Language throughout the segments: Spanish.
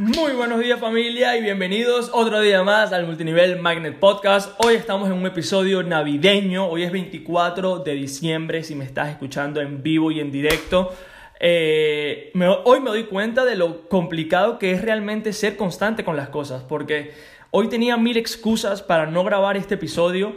Muy buenos días familia y bienvenidos otro día más al Multinivel Magnet Podcast. Hoy estamos en un episodio navideño, hoy es 24 de diciembre si me estás escuchando en vivo y en directo. Eh, hoy me doy cuenta de lo complicado que es realmente ser constante con las cosas, porque hoy tenía mil excusas para no grabar este episodio,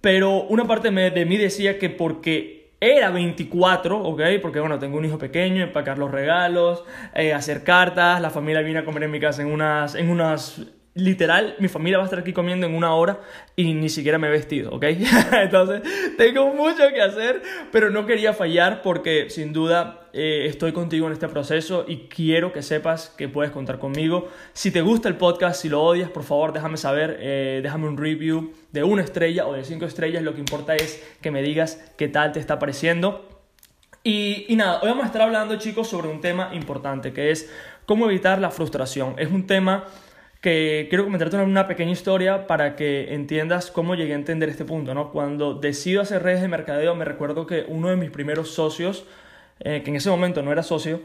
pero una parte de mí decía que porque era 24, ¿ok? Porque bueno, tengo un hijo pequeño, empacar los regalos, eh, hacer cartas, la familia viene a comer en mi casa en unas, en unas literal, mi familia va a estar aquí comiendo en una hora y ni siquiera me he vestido, ¿ok? Entonces, tengo mucho que hacer, pero no quería fallar porque sin duda eh, estoy contigo en este proceso y quiero que sepas que puedes contar conmigo. Si te gusta el podcast, si lo odias, por favor, déjame saber, eh, déjame un review de una estrella o de cinco estrellas. Lo que importa es que me digas qué tal te está pareciendo. Y, y nada, hoy vamos a estar hablando, chicos, sobre un tema importante que es cómo evitar la frustración. Es un tema que quiero comentarte una pequeña historia para que entiendas cómo llegué a entender este punto, ¿no? Cuando decido hacer redes de mercadeo, me recuerdo que uno de mis primeros socios, eh, que en ese momento no era socio,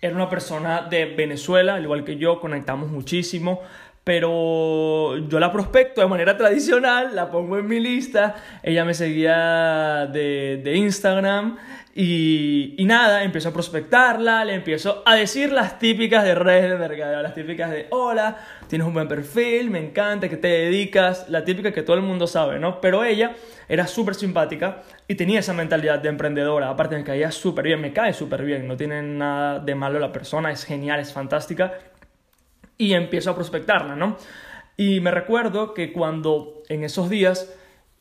era una persona de Venezuela, al igual que yo, conectamos muchísimo, pero yo la prospecto de manera tradicional, la pongo en mi lista, ella me seguía de, de Instagram y, nada, empiezo a prospectarla, le empiezo a decir las típicas de redes de mercadeo, las típicas de hola, tienes un buen perfil, me encanta, que te dedicas, la típica que todo el mundo sabe, ¿no? Pero ella era súper simpática y tenía esa mentalidad de emprendedora, aparte me caía súper bien, me cae súper bien, no tiene nada de malo la persona, es genial, es fantástica y empiezo a prospectarla, ¿no? Y me recuerdo que cuando en esos días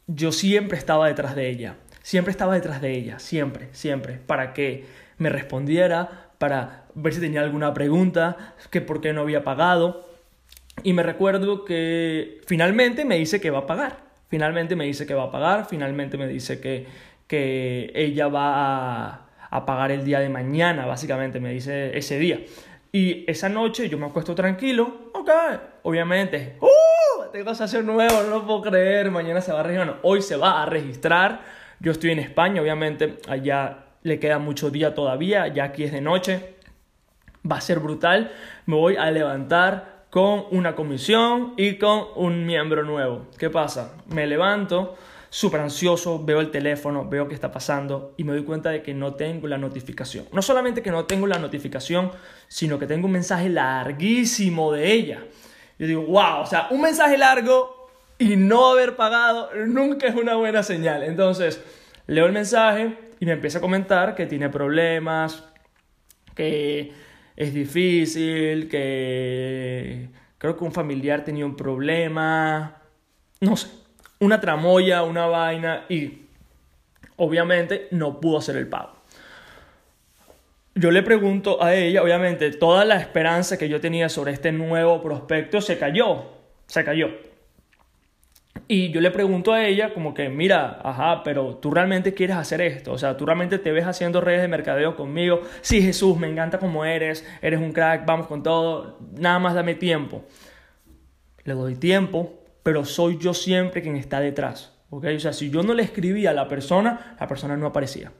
yo siempre estaba detrás de ella, siempre estaba detrás de ella, siempre, siempre, para que me respondiera, para ver si tenía alguna pregunta, que por qué no había pagado. Y me recuerdo que finalmente me dice que va a pagar, finalmente me dice que va a pagar, finalmente me dice que, que ella va a, pagar el día de mañana, básicamente me dice ese día. Y esa noche yo me acuesto tranquilo, ok, obviamente, ¡uh! Tengo socio nuevo, no lo puedo creer, mañana se va a registrar, hoy se va a registrar, yo estoy en España, obviamente, allá le queda mucho día todavía, ya aquí es de noche, va a ser brutal, me voy a levantar con una comisión y con un miembro nuevo. ¿Qué pasa? Me levanto, súper ansioso, veo el teléfono, veo qué está pasando y me doy cuenta de que no tengo la notificación. No solamente que no tengo la notificación, sino que tengo un mensaje larguísimo de ella. Yo digo, wow, o sea, un mensaje largo y no haber pagado nunca es una buena señal. Entonces, leo el mensaje y me empieza a comentar que tiene problemas, que es difícil, que creo que un familiar tenía un problema, no sé, una tramoya, una vaina y obviamente no pudo hacer el pago. Yo le pregunto a ella, obviamente toda la esperanza que yo tenía sobre este nuevo prospecto se cayó, se cayó. Y yo le pregunto a ella como que, mira, ajá, pero tú realmente quieres hacer esto, o sea, tú realmente te ves haciendo redes de mercadeo conmigo. Sí, Jesús, me encanta como eres, eres un crack, vamos con todo, nada más dame tiempo. Le doy tiempo, pero soy yo siempre quien está detrás. ¿ok? O sea, si yo no le escribía a la persona, la persona no aparecía.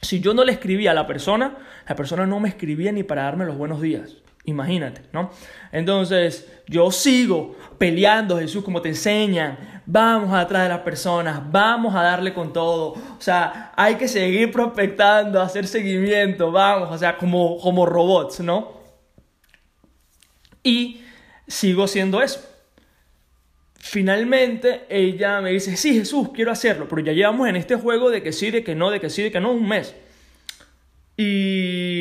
Si yo no le escribía a la persona, la persona no me escribía ni para darme los buenos días. Imagínate, ¿no? Entonces, yo sigo peleando, Jesús, como te enseñan. Vamos atrás de las personas, vamos a darle con todo. O sea, hay que seguir prospectando, hacer seguimiento, vamos, o sea, como, como robots, ¿no? Y sigo haciendo eso. Finalmente ella me dice, sí Jesús, quiero hacerlo, pero ya llevamos en este juego de que sí, de que no, de que sí, de que no, un mes. Y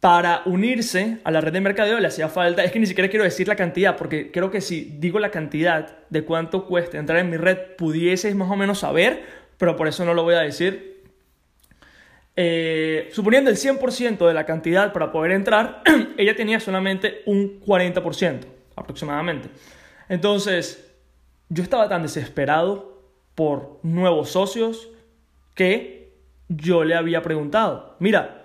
para unirse a la red de mercadeo le hacía falta, es que ni siquiera quiero decir la cantidad, porque creo que si digo la cantidad de cuánto cuesta entrar en mi red, pudieses más o menos saber, pero por eso no lo voy a decir. Eh, suponiendo el 100% de la cantidad para poder entrar, ella tenía solamente un 40% aproximadamente. Entonces, yo estaba tan desesperado por nuevos socios que yo le había preguntado. Mira,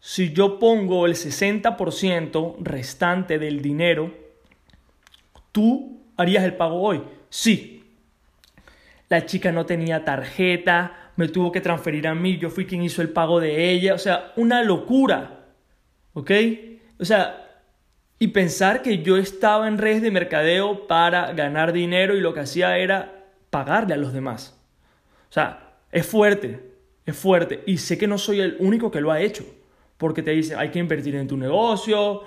si yo pongo el 60% restante del dinero, ¿tú harías el pago hoy? Sí. La chica no tenía tarjeta, me tuvo que transferir a mí, yo fui quien hizo el pago de ella, o sea, una locura. ¿Ok? O sea, y pensar que yo estaba en redes de mercadeo para ganar dinero y lo que hacía era pagarle a los demás. O sea, es fuerte, es fuerte. Y sé que no soy el único que lo ha hecho. Porque te dicen, hay que invertir en tu negocio.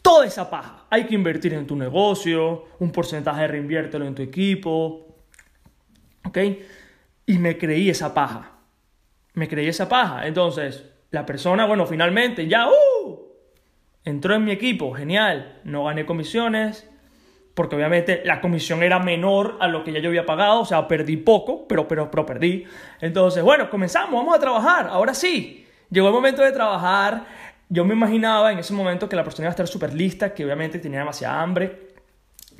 Toda esa paja. Hay que invertir en tu negocio. Un porcentaje reinviértelo en tu equipo. ¿Ok? Y me creí esa paja. Me creí esa paja. Entonces, la persona, bueno, finalmente ya, ¡uh! Entró en mi equipo, genial. No gané comisiones, porque obviamente la comisión era menor a lo que ya yo había pagado, o sea, perdí poco, pero, pero, pero perdí. Entonces, bueno, comenzamos, vamos a trabajar, ahora sí. Llegó el momento de trabajar, yo me imaginaba en ese momento que la persona iba a estar súper lista, que obviamente tenía demasiada hambre,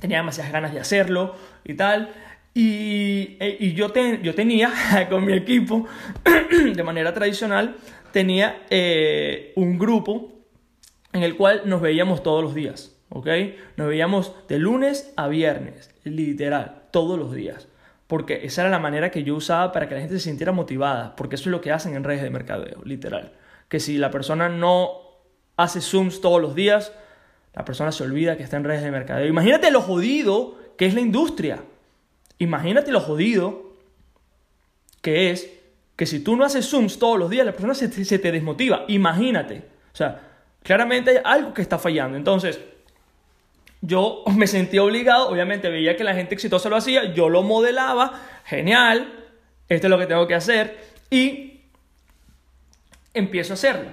tenía demasiadas ganas de hacerlo y tal. Y, e, y yo, yo tenía con mi equipo, de manera tradicional, tenía eh, un grupo en el cual nos veíamos todos los días, ¿ok? Nos veíamos de lunes a viernes, literal, todos los días. Porque esa era la manera que yo usaba para que la gente se sintiera motivada, porque eso es lo que hacen en redes de mercadeo, literal. Que si la persona no hace Zooms todos los días, la persona se olvida que está en redes de mercadeo. Imagínate lo jodido que es la industria. Imagínate lo jodido que es que si tú no haces Zooms todos los días, la persona se, se te desmotiva. Imagínate. O sea, Claramente hay algo que está fallando. Entonces, yo me sentí obligado, obviamente veía que la gente exitosa lo hacía, yo lo modelaba, genial, esto es lo que tengo que hacer y empiezo a hacerlo.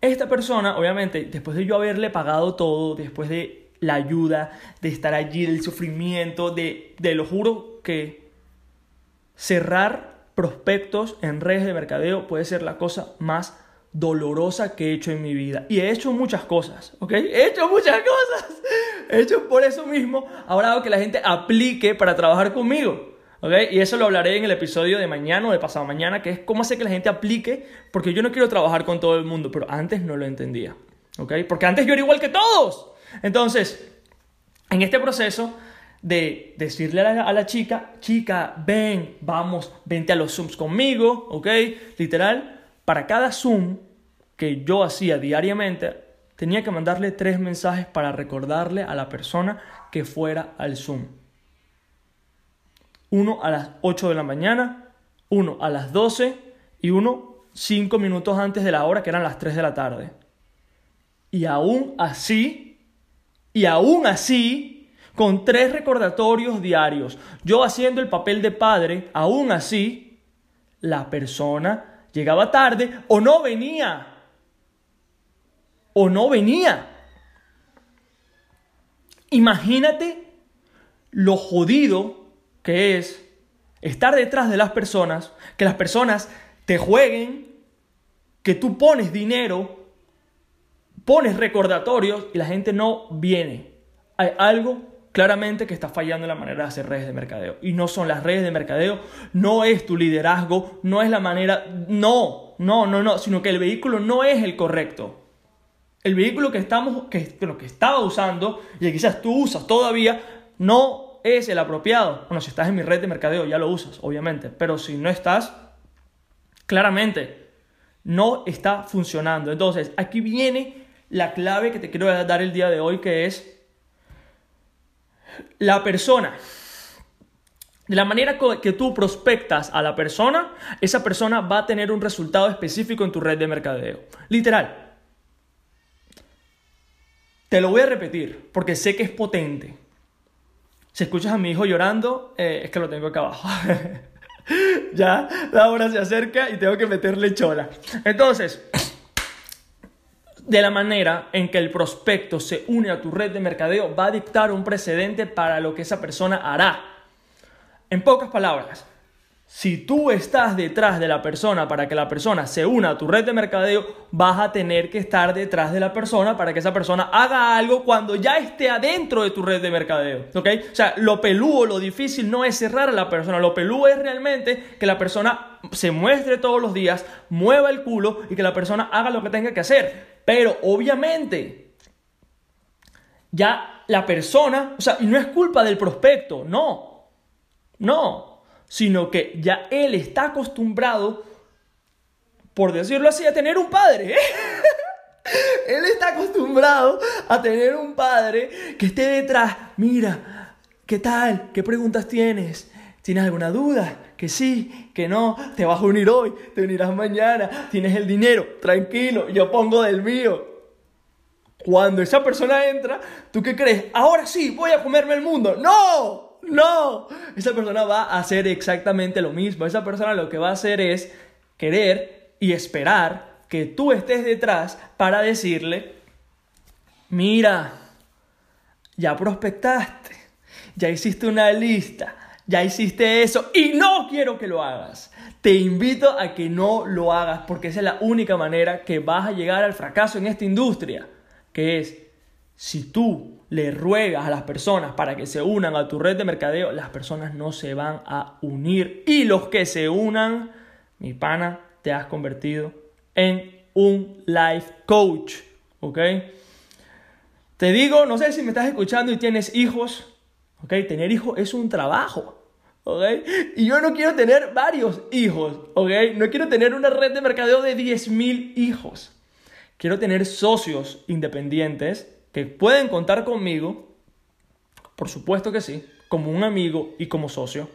Esta persona, obviamente, después de yo haberle pagado todo, después de la ayuda, de estar allí, del sufrimiento, de, de lo juro que cerrar prospectos en redes de mercadeo puede ser la cosa más dolorosa que he hecho en mi vida. Y he hecho muchas cosas, ¿ok? He hecho muchas cosas. He hecho por eso mismo, ahora hago que la gente aplique para trabajar conmigo. ¿ok? Y eso lo hablaré en el episodio de mañana o de pasado mañana, que es cómo hacer que la gente aplique, porque yo no quiero trabajar con todo el mundo, pero antes no lo entendía. ¿ok? Porque antes yo era igual que todos. Entonces, en este proceso de decirle a la, a la chica, chica, ven, vamos, vente a los Zooms conmigo, ¿ok? Literal, para cada Zoom que yo hacía diariamente, tenía que mandarle tres mensajes para recordarle a la persona que fuera al Zoom. Uno a las 8 de la mañana, uno a las 12 y uno cinco minutos antes de la hora, que eran las 3 de la tarde. Y aún así, y aún así, con tres recordatorios diarios, yo haciendo el papel de padre, aún así, la persona llegaba tarde o no venía. O no venía. Imagínate lo jodido que es estar detrás de las personas, que las personas te jueguen, que tú pones dinero, pones recordatorios y la gente no viene. Hay algo claramente que está fallando en la manera de hacer redes de mercadeo. Y no son las redes de mercadeo, no es tu liderazgo, no es la manera, no, no, no, no, sino que el vehículo no es el correcto. El vehículo que estamos, que lo que estaba usando y que quizás tú usas todavía, no es el apropiado. Bueno, si estás en mi red de mercadeo ya lo usas, obviamente, pero si no estás, claramente no está funcionando. Entonces, aquí viene la clave que te quiero dar el día de hoy, que es la persona, de la manera que tú prospectas a la persona, esa persona va a tener un resultado específico en tu red de mercadeo. Literal. Te lo voy a repetir porque sé que es potente. Si escuchas a mi hijo llorando, eh, es que lo tengo acá abajo. ya la hora se acerca y tengo que meterle chola. Entonces, de la manera en que el prospecto se une a tu red de mercadeo va a dictar un precedente para lo que esa persona hará. En pocas palabras, si tú estás detrás de la persona para que la persona se una a tu red de mercadeo, vas a tener que estar detrás de la persona para que esa persona haga algo cuando ya esté adentro de tu red de mercadeo. ¿Ok? O sea, lo peludo, lo difícil no es cerrar a la persona, lo peludo es realmente que la persona se muestre todos los días, mueva el culo y que la persona haga lo que tenga que hacer. Pero obviamente, ya la persona, o sea, y no es culpa del prospecto, no, no, sino que ya él está acostumbrado, por decirlo así, a tener un padre. ¿eh? él está acostumbrado a tener un padre que esté detrás. Mira, ¿qué tal? ¿Qué preguntas tienes? ¿Tienes alguna duda? Que sí, que no, te vas a unir hoy, te unirás mañana, tienes el dinero, tranquilo, yo pongo del mío. Cuando esa persona entra, ¿tú qué crees? Ahora sí, voy a comerme el mundo. ¡No! No, esa persona va a hacer exactamente lo mismo. Esa persona lo que va a hacer es querer y esperar que tú estés detrás para decirle, mira, ya prospectaste, ya hiciste una lista, ya hiciste eso y no quiero que lo hagas. Te invito a que no lo hagas porque esa es la única manera que vas a llegar al fracaso en esta industria, que es si tú le ruegas a las personas para que se unan a tu red de mercadeo, las personas no se van a unir. Y los que se unan, mi pana, te has convertido en un life coach. ¿Ok? Te digo, no sé si me estás escuchando y tienes hijos. ¿Ok? Tener hijos es un trabajo. ¿Ok? Y yo no quiero tener varios hijos. ¿Ok? No quiero tener una red de mercadeo de 10.000 hijos. Quiero tener socios independientes que pueden contar conmigo, por supuesto que sí, como un amigo y como socio,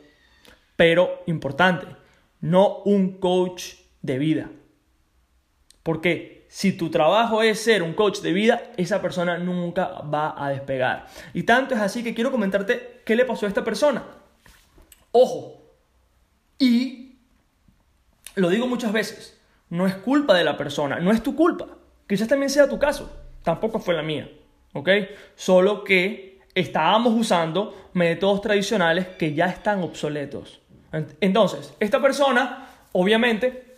pero importante, no un coach de vida. Porque si tu trabajo es ser un coach de vida, esa persona nunca va a despegar. Y tanto es así que quiero comentarte qué le pasó a esta persona. Ojo, y lo digo muchas veces, no es culpa de la persona, no es tu culpa. Quizás también sea tu caso, tampoco fue la mía. ¿Ok? Solo que estábamos usando métodos tradicionales que ya están obsoletos. Entonces, esta persona, obviamente,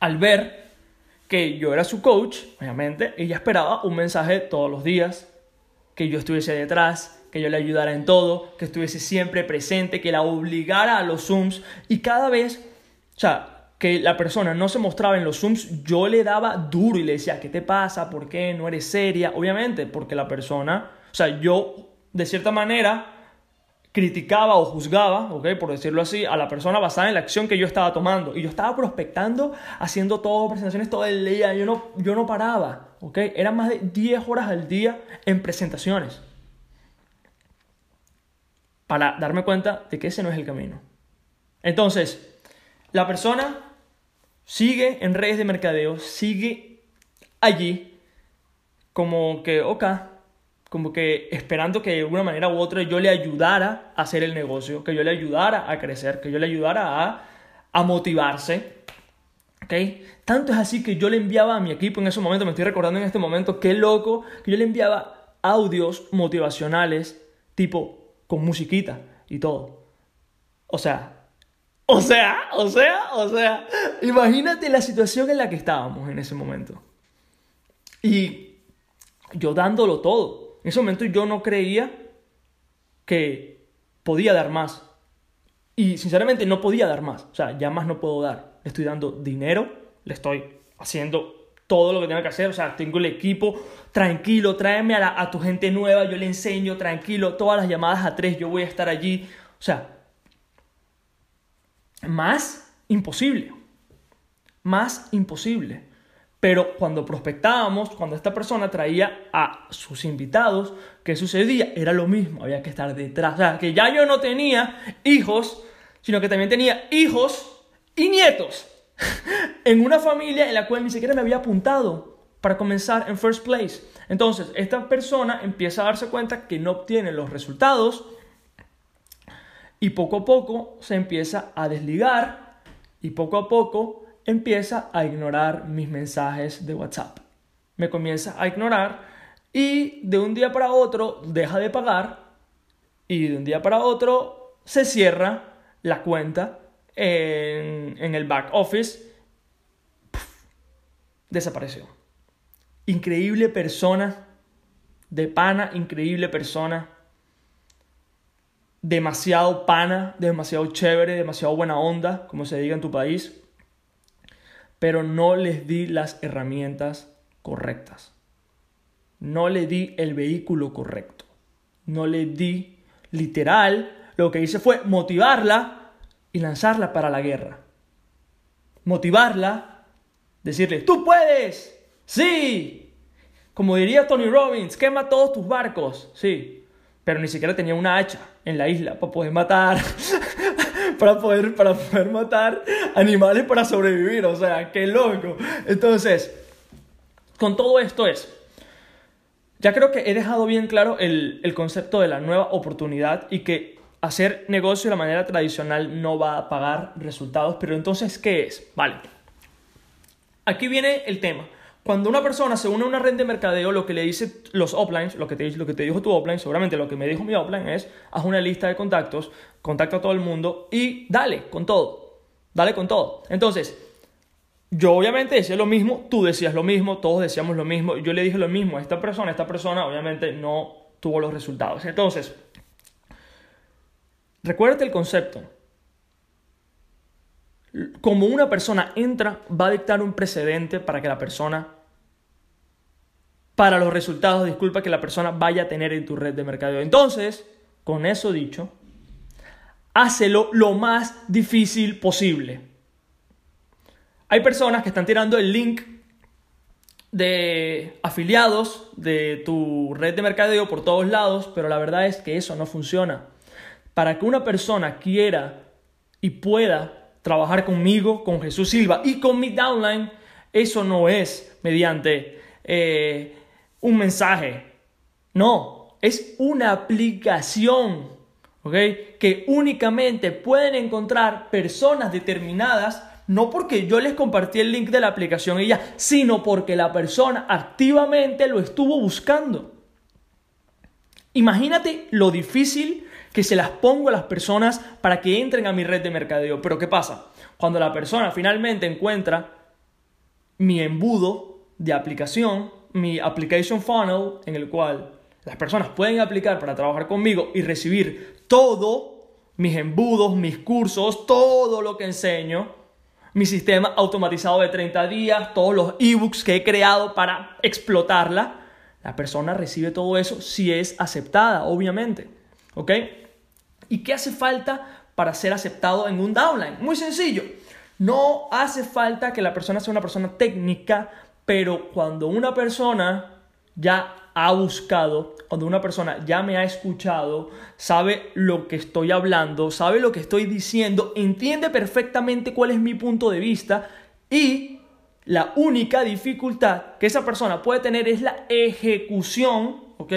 al ver que yo era su coach, obviamente, ella esperaba un mensaje todos los días, que yo estuviese detrás, que yo le ayudara en todo, que estuviese siempre presente, que la obligara a los Zooms y cada vez, o sea, que la persona no se mostraba en los Zooms, yo le daba duro y le decía, ¿qué te pasa? ¿Por qué no eres seria? Obviamente, porque la persona, o sea, yo de cierta manera criticaba o juzgaba, ¿ok? Por decirlo así, a la persona basada en la acción que yo estaba tomando. Y yo estaba prospectando, haciendo todo, presentaciones todo el día, yo no, yo no paraba, ¿ok? Eran más de 10 horas al día en presentaciones. Para darme cuenta de que ese no es el camino. Entonces, la persona sigue en redes de mercadeo, sigue allí como que, ok, como que esperando que de una manera u otra yo le ayudara a hacer el negocio, que yo le ayudara a crecer, que yo le ayudara a, a motivarse. ¿Okay? Tanto es así que yo le enviaba a mi equipo en ese momento, me estoy recordando en este momento, qué loco, que yo le enviaba audios motivacionales, tipo con musiquita y todo. O sea, o sea, o sea, o sea, imagínate la situación en la que estábamos en ese momento. Y yo dándolo todo. En ese momento yo no creía que podía dar más. Y sinceramente no podía dar más. O sea, ya más no puedo dar. Estoy dando dinero, le estoy haciendo todo lo que tenga que hacer. O sea, tengo el equipo tranquilo, tráeme a, a tu gente nueva, yo le enseño tranquilo, todas las llamadas a tres, yo voy a estar allí. O sea, más imposible. Más imposible. Pero cuando prospectábamos, cuando esta persona traía a sus invitados, ¿qué sucedía? Era lo mismo, había que estar detrás. O sea, que ya yo no tenía hijos, sino que también tenía hijos y nietos en una familia en la cual ni siquiera me había apuntado para comenzar en first place. Entonces, esta persona empieza a darse cuenta que no obtiene los resultados y poco a poco se empieza a desligar y poco a poco empieza a ignorar mis mensajes de WhatsApp. Me comienza a ignorar y de un día para otro deja de pagar y de un día para otro se cierra la cuenta en, el back office, desapareció. Increíble persona, de pana, increíble persona, demasiado pana, demasiado chévere, demasiado buena onda, como se diga en tu país, pero no les di las herramientas correctas. No le di el vehículo correcto. No le di literal, lo que hice fue motivarla y lanzarla para la guerra. Motivarla, decirle, tú puedes, sí. Como diría Tony Robbins, quema todos tus barcos, sí pero ni siquiera tenía una hacha en la isla para poder matar, para, poder, para poder matar animales para sobrevivir, o sea, qué loco. Entonces, con todo esto es, ya creo que he dejado bien claro el, el concepto de la nueva oportunidad y que hacer negocio de la manera tradicional no va a pagar resultados, pero entonces, ¿qué es? Vale, aquí viene el tema. Cuando una persona se une a una red de mercadeo, lo que le dice los uplines, lo que te, lo que te dijo tu upline, seguramente lo que me dijo mi upline es, haz una lista de contactos, contacta a todo el mundo y dale con todo. Dale con todo. Entonces, yo obviamente decía lo mismo, tú decías lo mismo, todos decíamos lo mismo, yo le dije lo mismo a esta persona, esta persona obviamente no tuvo los resultados. Entonces, recuérdate el concepto. Como una persona entra, va a dictar un precedente para que la persona para los resultados, disculpa, que la persona vaya a tener en tu red de mercadeo. Entonces, con eso dicho, hácelo lo más difícil posible. Hay personas que están tirando el link de afiliados de tu red de mercadeo por todos lados, pero la verdad es que eso no funciona. Para que una persona quiera y pueda trabajar conmigo, con Jesús Silva y con mi downline, eso no es mediante eh, un mensaje. No, es una aplicación, ¿ok? Que únicamente pueden encontrar personas determinadas, no porque yo les compartí el link de la aplicación y ya, sino porque la persona activamente lo estuvo buscando. Imagínate lo difícil que se las pongo a las personas para que entren a mi red de mercadeo. Pero ¿qué pasa? Cuando la persona finalmente encuentra mi embudo de aplicación, mi application funnel en el cual las personas pueden aplicar para trabajar conmigo y recibir todo, mis embudos, mis cursos, todo lo que enseño, mi sistema automatizado de 30 días, todos los ebooks que he creado para explotarla, la persona recibe todo eso si es aceptada, obviamente. ¿Ok? ¿Y qué hace falta para ser aceptado en un downline? Muy sencillo. No hace falta que la persona sea una persona técnica pero cuando una persona ya ha buscado, cuando una persona ya me ha escuchado, sabe lo que estoy hablando, sabe lo que estoy diciendo, entiende perfectamente cuál es mi punto de vista y la única dificultad que esa persona puede tener es la ejecución, ¿ok?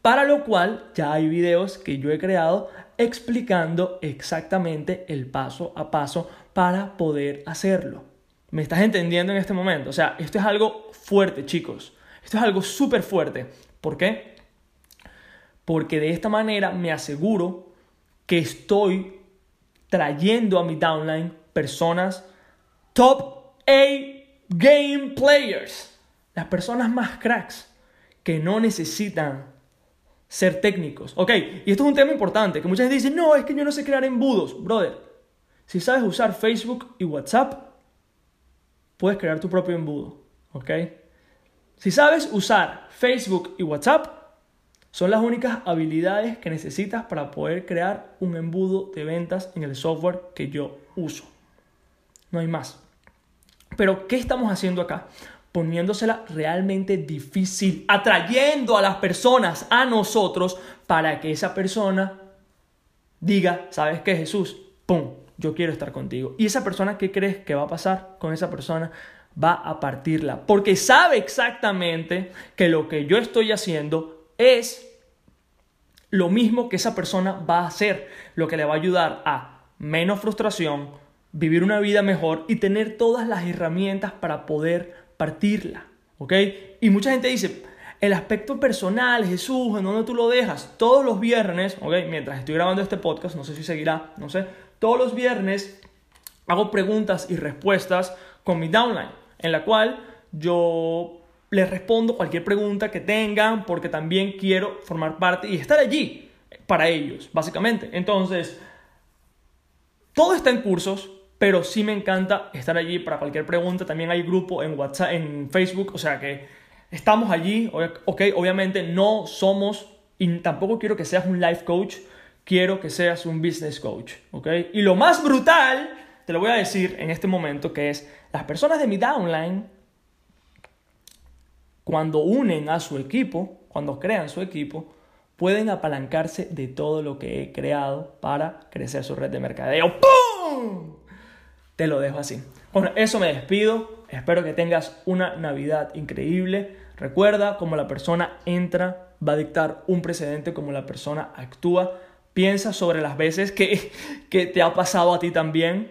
Para lo cual ya hay videos que yo he creado explicando exactamente el paso a paso para poder hacerlo. ¿Me estás entendiendo en este momento? O sea, esto es algo fuerte, chicos. Esto es algo súper fuerte. ¿Por qué? Porque de esta manera me aseguro que estoy trayendo a mi downline personas top A game players. Las personas más cracks que no necesitan ser técnicos. Ok, y esto es un tema importante, que mucha gente dice, no, es que yo no sé crear embudos. Brother, si sabes usar Facebook y WhatsApp, puedes crear tu propio embudo. ¿Ok? Si sabes usar Facebook y WhatsApp, son las únicas habilidades que necesitas para poder crear un embudo de ventas en el software que yo uso. No hay más. Pero, ¿qué estamos haciendo acá? Poniéndosela realmente difícil, atrayendo a las personas a nosotros para que esa persona diga, ¿sabes qué, Jesús? ¡Pum! Yo quiero estar contigo. ¿Y esa persona qué crees que va a pasar con esa persona? Va a partirla, porque sabe exactamente que lo que yo estoy haciendo es lo mismo que esa persona va a hacer, lo que le va a ayudar a menos frustración, vivir una vida mejor y tener todas las herramientas para poder partirla. ¿Ok? Y mucha gente dice, el aspecto personal, Jesús, ¿en dónde tú lo dejas? Todos los viernes, ¿ok? Mientras estoy grabando este podcast, no sé si seguirá, no sé, todos los viernes hago preguntas y respuestas con mi downline, en la cual yo les respondo cualquier pregunta que tengan porque también quiero formar parte y estar allí para ellos, básicamente. Entonces, todo está en cursos, pero sí me encanta estar allí para cualquier pregunta. También hay grupo en WhatsApp, en Facebook, o sea que estamos allí. Ok, obviamente no somos y tampoco quiero que seas un life coach, quiero que seas un business coach, ¿ok? Y lo más brutal, te lo voy a decir en este momento, que es las personas de mi downline, cuando unen a su equipo, cuando crean su equipo, pueden apalancarse de todo lo que he creado para crecer su red de mercadeo. ¡Pum! Te lo dejo así. Bueno, eso me despido. Espero que tengas una Navidad increíble. Recuerda, como la persona entra, va a dictar un precedente, como la persona actúa. Piensa sobre las veces que, que te ha pasado a ti también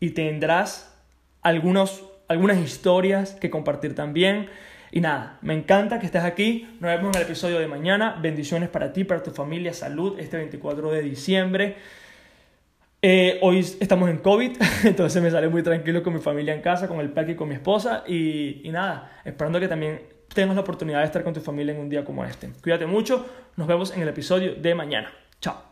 y tendrás algunos, algunas historias que compartir también. Y nada, me encanta que estés aquí. Nos vemos en el episodio de mañana. Bendiciones para ti, para tu familia, salud este 24 de diciembre. Eh, hoy estamos en COVID, entonces me sale muy tranquilo con mi familia en casa, con el parque y con mi esposa. Y, y nada, esperando que también tengas la oportunidad de estar con tu familia en un día como este. Cuídate mucho. Nos vemos en el episodio de mañana. Tchau!